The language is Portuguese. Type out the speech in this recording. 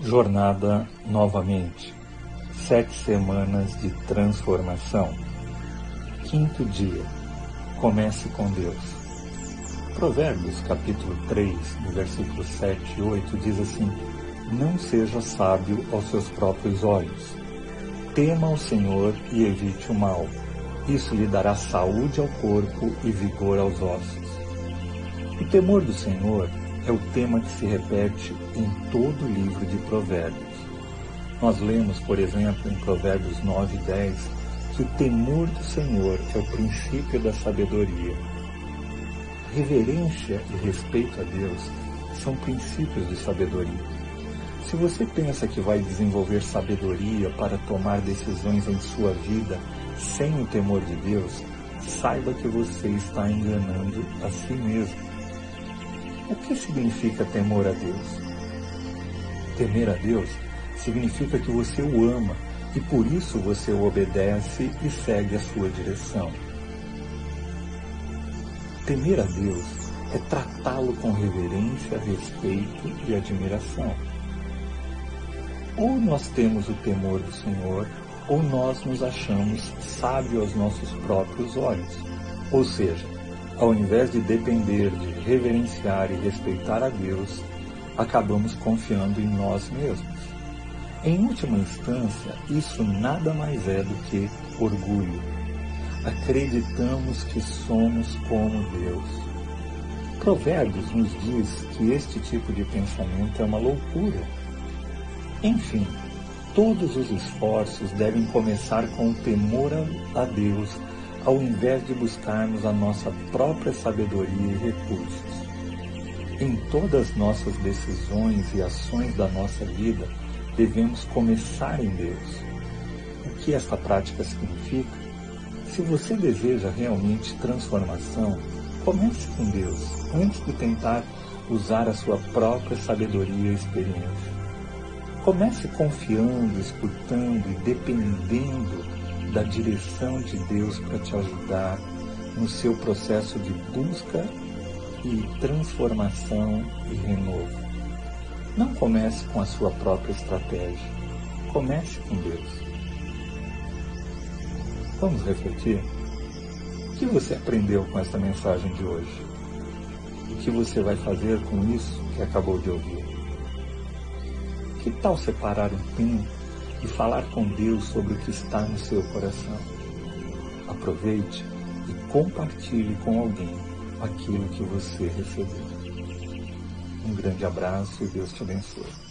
Jornada novamente. Sete semanas de transformação. Quinto dia. Comece com Deus. Provérbios capítulo 3, no versículo 7 e 8 diz assim: Não seja sábio aos seus próprios olhos. Tema o Senhor e evite o mal. Isso lhe dará saúde ao corpo e vigor aos ossos. O temor do Senhor é o tema que se repete em todo o livro de Provérbios. Nós lemos, por exemplo, em Provérbios 9 e 10, que o temor do Senhor é o princípio da sabedoria. Reverência e respeito a Deus são princípios de sabedoria. Se você pensa que vai desenvolver sabedoria para tomar decisões em sua vida sem o temor de Deus, saiba que você está enganando a si mesmo. O que significa temor a Deus? Temer a Deus significa que você o ama e por isso você o obedece e segue a sua direção. Temer a Deus é tratá-lo com reverência, respeito e admiração. Ou nós temos o temor do Senhor, ou nós nos achamos sábios aos nossos próprios olhos. Ou seja, ao invés de depender de reverenciar e respeitar a Deus, acabamos confiando em nós mesmos. Em última instância, isso nada mais é do que orgulho. Acreditamos que somos como Deus. Provérbios nos diz que este tipo de pensamento é uma loucura. Enfim, todos os esforços devem começar com o temor a Deus ao invés de buscarmos a nossa própria sabedoria e recursos. Em todas nossas decisões e ações da nossa vida, devemos começar em Deus. O que esta prática significa? Se você deseja realmente transformação, comece com Deus, antes de tentar usar a sua própria sabedoria e experiência. Comece confiando, escutando e dependendo da direção de Deus para te ajudar no seu processo de busca e transformação e renovo. Não comece com a sua própria estratégia. Comece com Deus. Vamos refletir? O que você aprendeu com essa mensagem de hoje? O que você vai fazer com isso que acabou de ouvir? Que tal separar um tempo e falar com Deus sobre o que está no seu coração. Aproveite e compartilhe com alguém aquilo que você recebeu. Um grande abraço e Deus te abençoe.